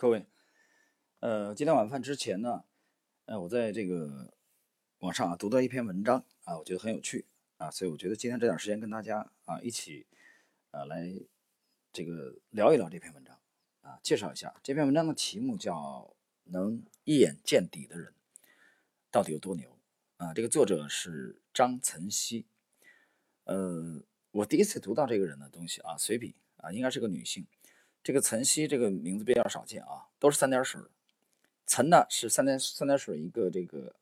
各位，呃，今天晚饭之前呢，呃，我在这个网上啊读到一篇文章啊，我觉得很有趣啊，所以我觉得今天这点时间跟大家啊一起啊来这个聊一聊这篇文章啊，介绍一下这篇文章的题目叫《能一眼见底的人到底有多牛》啊，这个作者是张岑曦，呃，我第一次读到这个人的东西啊，随笔啊，应该是个女性。这个岑溪这个名字比较少见啊，都是三点水。岑呢是三点三点水一个这个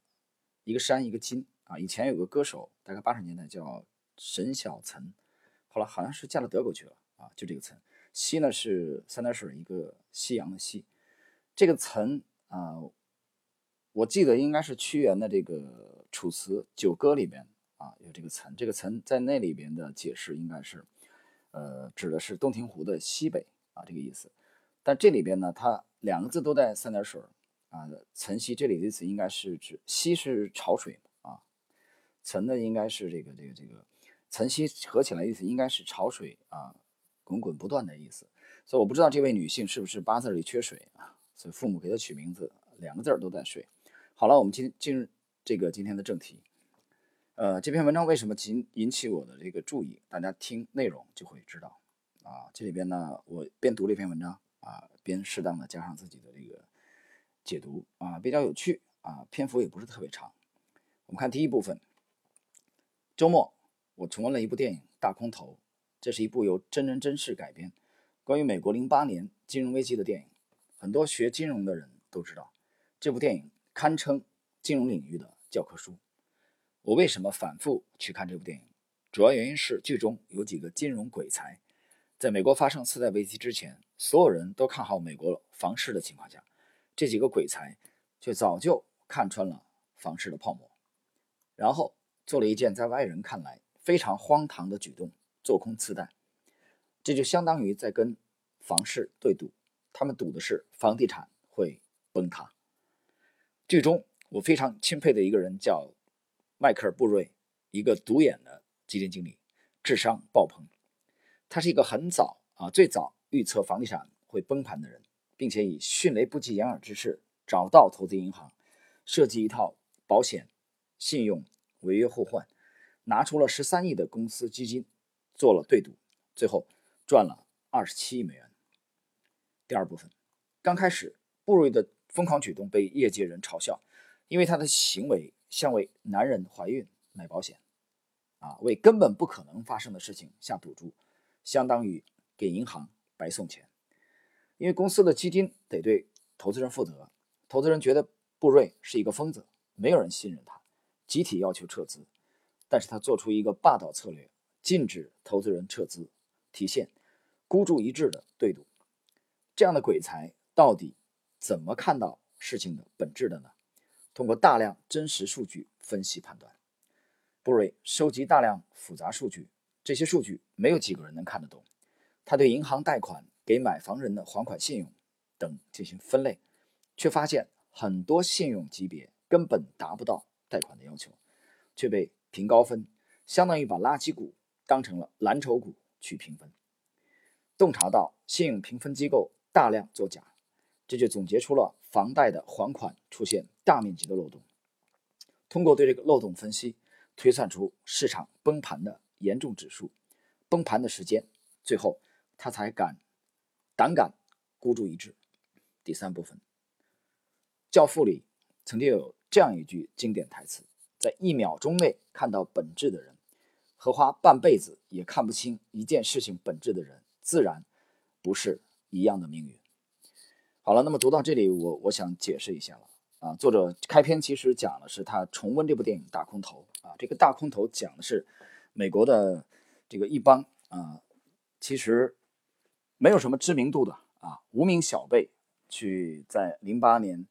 一个山一个金啊。以前有个歌手，大概八十年代叫沈小岑，后来好像是嫁到德国去了啊。就这个岑，西呢是三点水一个夕阳的夕。这个岑啊，我记得应该是屈原的这个《楚辞·九歌》里边啊有这个岑。这个岑在那里边的解释应该是，呃，指的是洞庭湖的西北。啊，这个意思，但这里边呢，它两个字都带三点水啊。岑溪这里的意思应该是指溪是潮水啊，岑呢应该是这个这个这个岑溪合起来意思应该是潮水啊，滚滚不断的意思。所以我不知道这位女性是不是八字里缺水啊，所以父母给她取名字两个字都带水。好了，我们今进入这个今天的正题。呃，这篇文章为什么引引起我的这个注意？大家听内容就会知道。啊，这里边呢，我边读了一篇文章啊，边适当的加上自己的这个解读啊，比较有趣啊，篇幅也不是特别长。我们看第一部分。周末我重温了一部电影《大空头》，这是一部由真人真事改编，关于美国零八年金融危机的电影。很多学金融的人都知道，这部电影堪称金融领域的教科书。我为什么反复去看这部电影？主要原因是剧中有几个金融鬼才。在美国发生次贷危机之前，所有人都看好美国房市的情况下，这几个鬼才却早就看穿了房市的泡沫，然后做了一件在外人看来非常荒唐的举动——做空次贷。这就相当于在跟房市对赌，他们赌的是房地产会崩塌。剧中我非常钦佩的一个人叫迈克尔·布瑞，一个独眼的基金经理，智商爆棚。他是一个很早啊，最早预测房地产会崩盘的人，并且以迅雷不及掩耳之势找到投资银行，设计一套保险、信用、违约互换，拿出了十三亿的公司基金做了对赌，最后赚了二十七亿美元。第二部分，刚开始布瑞的疯狂举动被业界人嘲笑，因为他的行为像为男人怀孕买保险，啊，为根本不可能发生的事情下赌注。相当于给银行白送钱，因为公司的基金得对投资人负责，投资人觉得布瑞是一个疯子，没有人信任他，集体要求撤资。但是他做出一个霸道策略，禁止投资人撤资，体现孤注一掷的对赌。这样的鬼才到底怎么看到事情的本质的呢？通过大量真实数据分析判断，布瑞收集大量复杂数据。这些数据没有几个人能看得懂。他对银行贷款给买房人的还款信用等进行分类，却发现很多信用级别根本达不到贷款的要求，却被评高分，相当于把垃圾股当成了蓝筹股去评分。洞察到信用评分机构大量作假，这就总结出了房贷的还款出现大面积的漏洞。通过对这个漏洞分析，推算出市场崩盘的。严重指数崩盘的时间，最后他才敢胆敢孤注一掷。第三部分，《教父》里曾经有这样一句经典台词：“在一秒钟内看到本质的人，和花半辈子也看不清一件事情本质的人，自然不是一样的命运。”好了，那么读到这里，我我想解释一下了啊。作者开篇其实讲的是他重温这部电影《大空头》啊，这个《大空头》讲的是。美国的这个一帮啊，其实没有什么知名度的啊，无名小辈去在零八年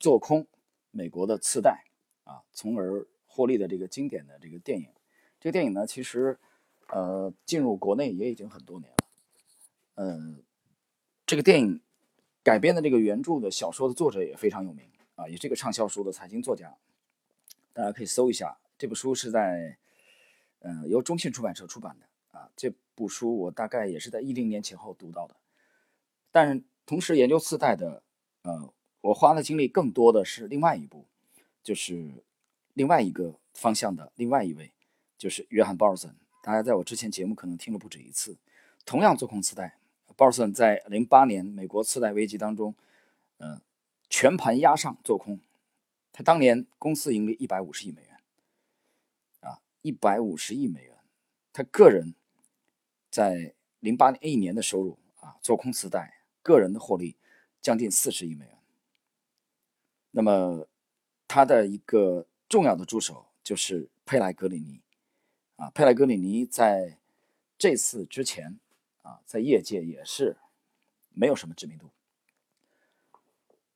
做空美国的次贷啊，从而获利的这个经典的这个电影。这个电影呢，其实呃进入国内也已经很多年了。嗯，这个电影改编的这个原著的小说的作者也非常有名啊，也是个畅销书的财经作家。大家可以搜一下，这部书是在。嗯，由中信出版社出版的啊，这部书我大概也是在一零年前后读到的。但是同时研究次贷的，呃，我花的精力更多的是另外一部，就是另外一个方向的另外一位，就是约翰鲍尔森。大家在我之前节目可能听了不止一次，同样做空次贷，鲍尔森在零八年美国次贷危机当中，嗯，全盘压上做空，他当年公司盈利一百五十亿美元，一百五十亿美元，他个人在零八年一年的收入啊，做空次贷。个人的获利将近四十亿美元。那么，他的一个重要的助手就是佩莱格里尼，啊，佩莱格里尼在这次之前啊，在业界也是没有什么知名度。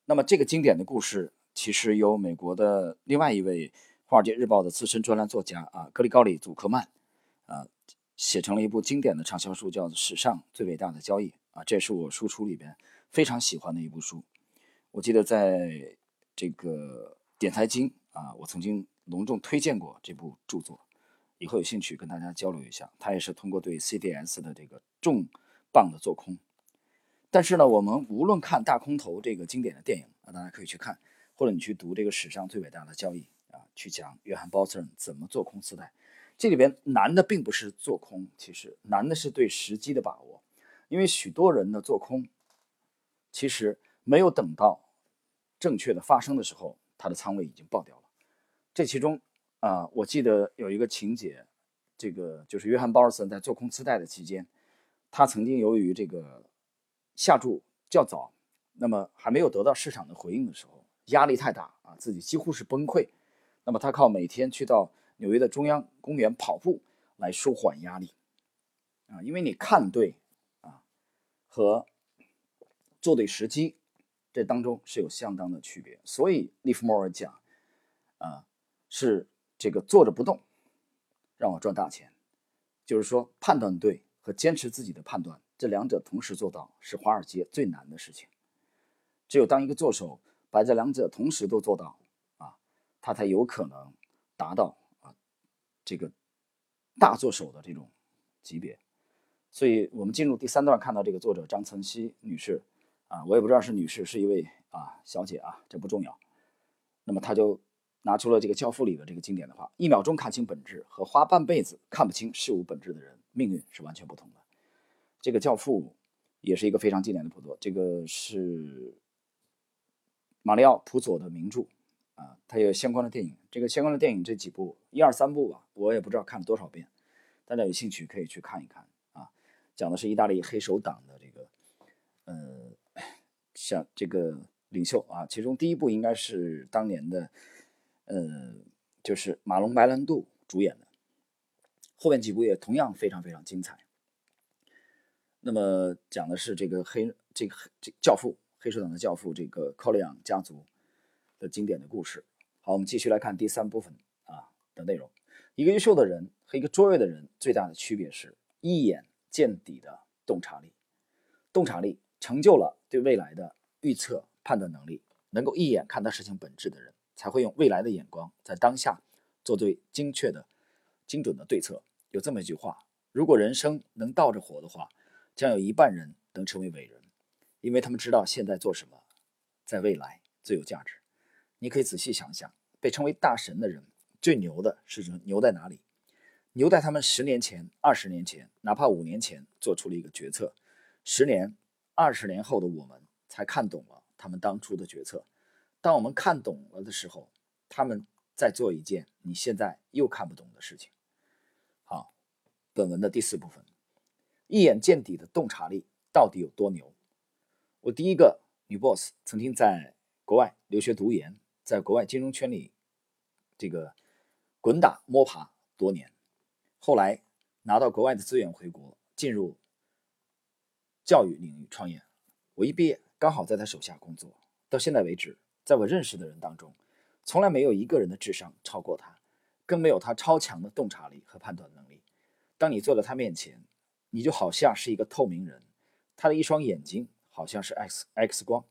那么，这个经典的故事其实由美国的另外一位《华尔街日报》的资深专栏作家啊，格里高里·祖克曼啊，写成了一部经典的畅销书，叫做《史上最伟大的交易》。啊，这是我输出里边非常喜欢的一部书。我记得在这个点财经啊，我曾经隆重推荐过这部著作，以后有兴趣跟大家交流一下。他也是通过对 CDS 的这个重磅的做空。但是呢，我们无论看大空头这个经典的电影啊，大家可以去看，或者你去读这个史上最伟大的交易，去讲约翰鲍森怎么做空次贷。这里边难的并不是做空，其实难的是对时机的把握。因为许多人的做空，其实没有等到正确的发生的时候，他的仓位已经爆掉了。这其中啊，我记得有一个情节，这个就是约翰·鲍尔森在做空次贷的期间，他曾经由于这个下注较早，那么还没有得到市场的回应的时候，压力太大啊，自己几乎是崩溃。那么他靠每天去到纽约的中央公园跑步来舒缓压力啊，因为你看对。啊和做对时机，这当中是有相当的区别。所以利弗莫尔讲，啊，是这个坐着不动让我赚大钱，就是说判断对和坚持自己的判断，这两者同时做到是华尔街最难的事情。只有当一个做手把这两者同时都做到，他才有可能达到啊这个大作手的这种级别。所以我们进入第三段，看到这个作者张岑曦女士，啊，我也不知道是女士，是一位啊小姐啊，这不重要。那么她就拿出了这个《教父》里的这个经典的话：“一秒钟看清本质，和花半辈子看不清事物本质的人，命运是完全不同的。”这个《教父》也是一个非常经典的著作，这个是马里奥·普佐的名著啊，它有相关的电影。这个相关的电影这几部一二三部吧，我也不知道看了多少遍，大家有兴趣可以去看一看啊。讲的是意大利黑手党的这个，呃，像这个领袖啊，其中第一部应该是当年的，呃，就是马龙白兰度主演的，后面几部也同样非常非常精彩。那么讲的是这个黑这个这教父黑手党的教父这个科里昂家族的经典的故事。好，我们继续来看第三部分啊的内容。一个优秀的人和一个卓越的人最大的区别是一眼。见底的洞察力，洞察力成就了对未来的预测判断能力。能够一眼看到事情本质的人，才会用未来的眼光，在当下做对精确的、精准的对策。有这么一句话：如果人生能倒着活的话，将有一半人能成为伟人，因为他们知道现在做什么，在未来最有价值。你可以仔细想想，被称为大神的人，最牛的是牛在哪里？牛在他们十年前、二十年前，哪怕五年前做出了一个决策，十年、二十年后的我们才看懂了他们当初的决策。当我们看懂了的时候，他们在做一件你现在又看不懂的事情。好，本文的第四部分，一眼见底的洞察力到底有多牛？我第一个女 boss 曾经在国外留学读研，在国外金融圈里这个滚打摸爬多年。后来拿到国外的资源回国，进入教育领域创业。我一毕业刚好在他手下工作，到现在为止，在我认识的人当中，从来没有一个人的智商超过他，更没有他超强的洞察力和判断能力。当你坐在他面前，你就好像是一个透明人，他的一双眼睛好像是 X X 光，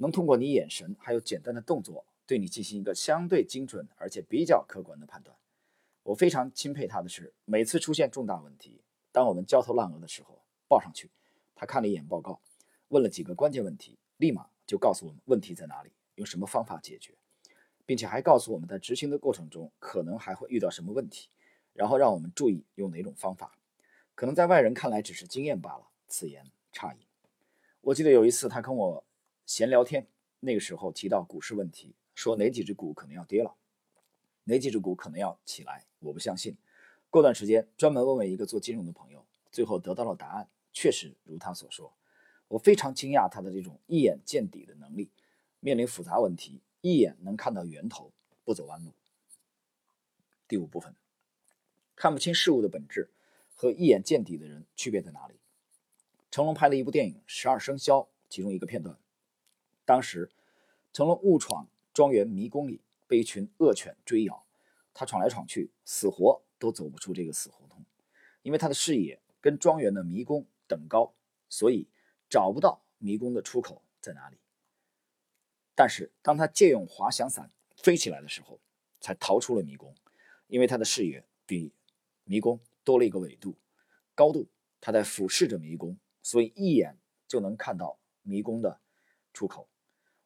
能通过你眼神还有简单的动作，对你进行一个相对精准而且比较客观的判断。我非常钦佩他的是，每次出现重大问题，当我们焦头烂额的时候，报上去，他看了一眼报告，问了几个关键问题，立马就告诉我们问题在哪里，用什么方法解决，并且还告诉我们在执行的过程中可能还会遇到什么问题，然后让我们注意用哪种方法。可能在外人看来只是经验罢了，此言差矣。我记得有一次他跟我闲聊天，那个时候提到股市问题，说哪几只股可能要跌了，哪几只股可能要起来，我不相信。过段时间专门问问一个做金融的朋友，最后得到了答案，确实如他所说。我非常惊讶他的这种一眼见底的能力，面临复杂问题一眼能看到源头，不走弯路。第五部分，看不清事物的本质。和一眼见底的人区别在哪里？成龙拍了一部电影《十二生肖》，其中一个片段，当时成龙误闯庄园迷宫里，被一群恶犬追咬，他闯来闯去，死活都走不出这个死胡同，因为他的视野跟庄园的迷宫等高，所以找不到迷宫的出口在哪里。但是当他借用滑翔伞飞起来的时候，才逃出了迷宫，因为他的视野比迷宫。多了一个纬度，高度，他在俯视着迷宫，所以一眼就能看到迷宫的出口。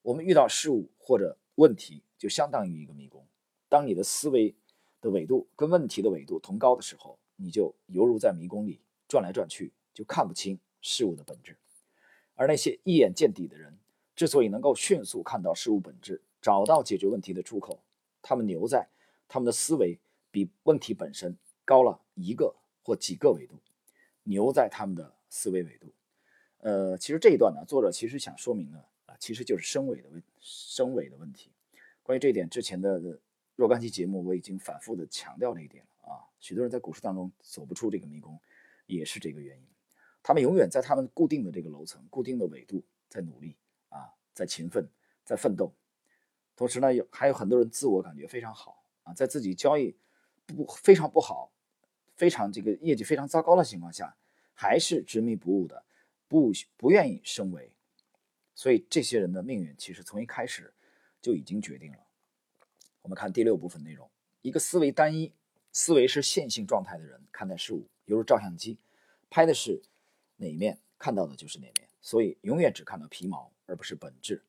我们遇到事物或者问题，就相当于一个迷宫。当你的思维的纬度跟问题的纬度同高的时候，你就犹如在迷宫里转来转去，就看不清事物的本质。而那些一眼见底的人，之所以能够迅速看到事物本质，找到解决问题的出口，他们牛在他们的思维比问题本身。高了一个或几个维度，牛在他们的思维维度。呃，其实这一段呢，作者其实想说明呢其实就是升维的问升维的问题。关于这一点，之前的若干期节目我已经反复的强调这一点了啊。许多人在股市当中走不出这个迷宫，也是这个原因。他们永远在他们固定的这个楼层、固定的纬度在努力啊，在勤奋，在奋斗。同时呢，有还有很多人自我感觉非常好啊，在自己交易不非常不好。非常这个业绩非常糟糕的情况下，还是执迷不悟的，不不愿意升维，所以这些人的命运其实从一开始就已经决定了。我们看第六部分内容：一个思维单一、思维是线性状态的人看待事物，犹如照相机，拍的是哪一面，看到的就是哪面，所以永远只看到皮毛而不是本质。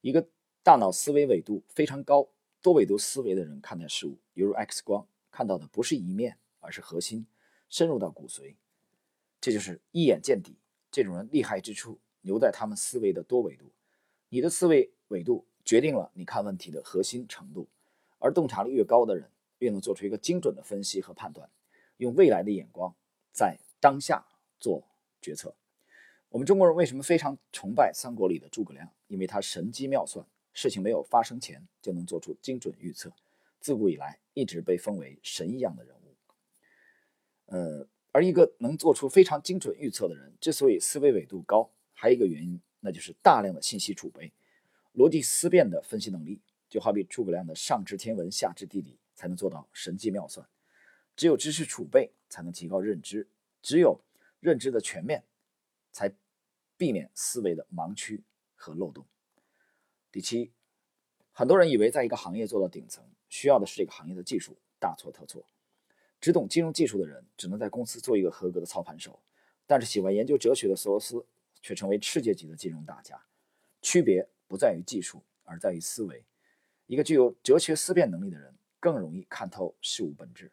一个大脑思维纬度非常高、多维度思维的人看待事物，犹如 X 光，看到的不是一面。而是核心深入到骨髓，这就是一眼见底。这种人厉害之处，留在他们思维的多维度。你的思维维度决定了你看问题的核心程度，而洞察力越高的人，越能做出一个精准的分析和判断，用未来的眼光在当下做决策。我们中国人为什么非常崇拜三国里的诸葛亮？因为他神机妙算，事情没有发生前就能做出精准预测，自古以来一直被封为神一样的人物。呃，而一个能做出非常精准预测的人，之所以思维纬度高，还有一个原因，那就是大量的信息储备，逻辑思辨的分析能力。就好比诸葛亮的上知天文，下知地理，才能做到神机妙算。只有知识储备，才能提高认知；只有认知的全面，才避免思维的盲区和漏洞。第七，很多人以为在一个行业做到顶层，需要的是这个行业的技术，大错特错。只懂金融技术的人，只能在公司做一个合格的操盘手；但是喜欢研究哲学的索罗斯，却成为世界级的金融大家。区别不在于技术，而在于思维。一个具有哲学思辨能力的人，更容易看透事物本质。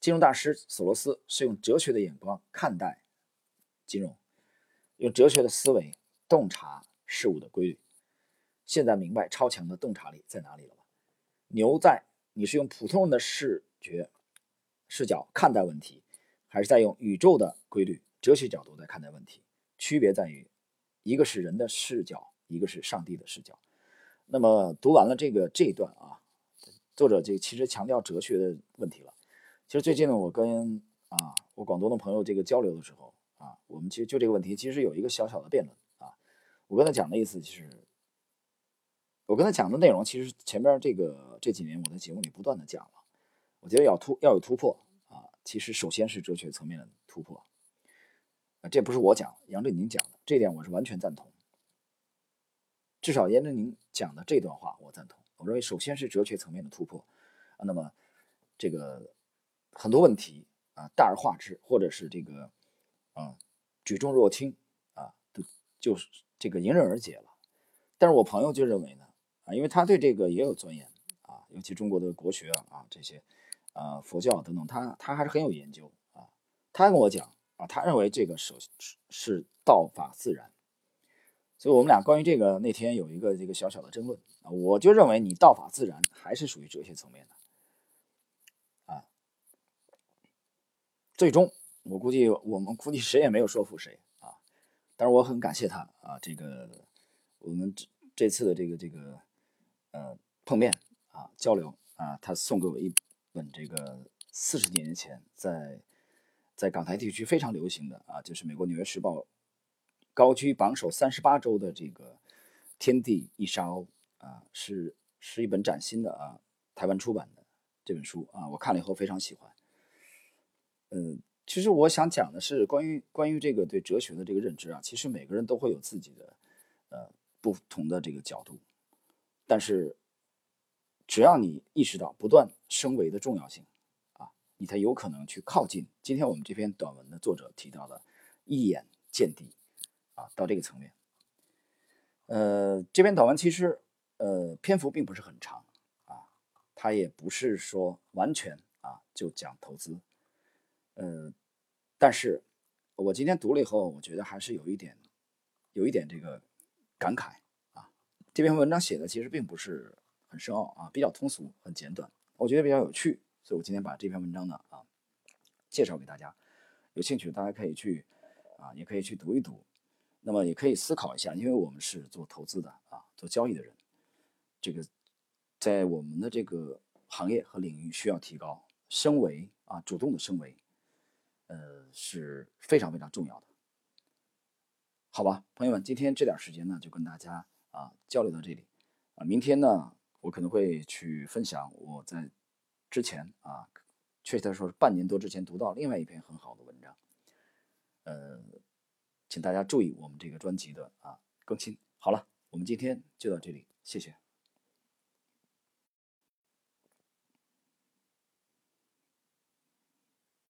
金融大师索罗斯是用哲学的眼光看待金融，用哲学的思维洞察事物的规律。现在明白超强的洞察力在哪里了吧？牛在你是用普通人的视。觉视角看待问题，还是在用宇宙的规律、哲学角度在看待问题？区别在于，一个是人的视角，一个是上帝的视角。那么读完了这个这一段啊，作者这其实强调哲学的问题了。其实最近呢，我跟啊我广东的朋友这个交流的时候啊，我们其实就这个问题其实有一个小小的辩论啊。我跟他讲的意思就是，我跟他讲的内容其实前边这个这几年我在节目里不断的讲了。我觉得要突要有突破啊，其实首先是哲学层面的突破，这不是我讲，杨振宁讲的，这点我是完全赞同。至少杨振宁讲的这段话我赞同。我认为首先是哲学层面的突破啊，那么这个很多问题啊大而化之，或者是这个啊举重若轻啊，就是这个迎刃而解了。但是我朋友就认为呢，啊，因为他对这个也有钻研啊，尤其中国的国学啊这些，啊佛教等等，他他还是很有研究啊。他跟我讲啊，他认为这个首是道法自然。所以我们俩关于这个那天有一个这个小小的争论啊，我就认为你道法自然还是属于哲学层面的啊。最终我估计我们估计谁也没有说服谁啊，但是我很感谢他啊，这个我们这这次的这个这个呃碰面啊交流啊，他送给我一本这个四十年前在在港台地区非常流行的啊，就是美国《纽约时报》。高居榜首三十八周的这个《天地一沙鸥》啊，是是一本崭新的啊，台湾出版的这本书啊，我看了以后非常喜欢。嗯，其实我想讲的是关于关于这个对哲学的这个认知啊，其实每个人都会有自己的呃不同的这个角度，但是只要你意识到不断升维的重要性，你才有可能去靠近今天我们这篇短文的作者提到的“一眼见底”。啊，到这个层面，呃，这篇短文其实呃篇幅并不是很长啊，它也不是说完全啊就讲投资，呃，但是我今天读了以后，我觉得还是有一点有一点这个感慨啊。这篇文章写的其实并不是很深奥啊，比较通俗，很简短，我觉得比较有趣，所以我今天把这篇文章呢啊介绍给大家，有兴趣大家可以去啊，也可以去读一读。那么也可以思考一下，因为我们是做投资的啊，做交易的人，这个在我们的这个行业和领域需要提高升维啊，主动的升维，呃是非常非常重要的。好吧，朋友们，今天这点时间呢，就跟大家啊交流到这里啊，明天呢，我可能会去分享我在之前啊，确切的说是半年多之前读到另外一篇很好的文章，呃。请大家注意我们这个专辑的啊更新。好了，我们今天就到这里，谢谢。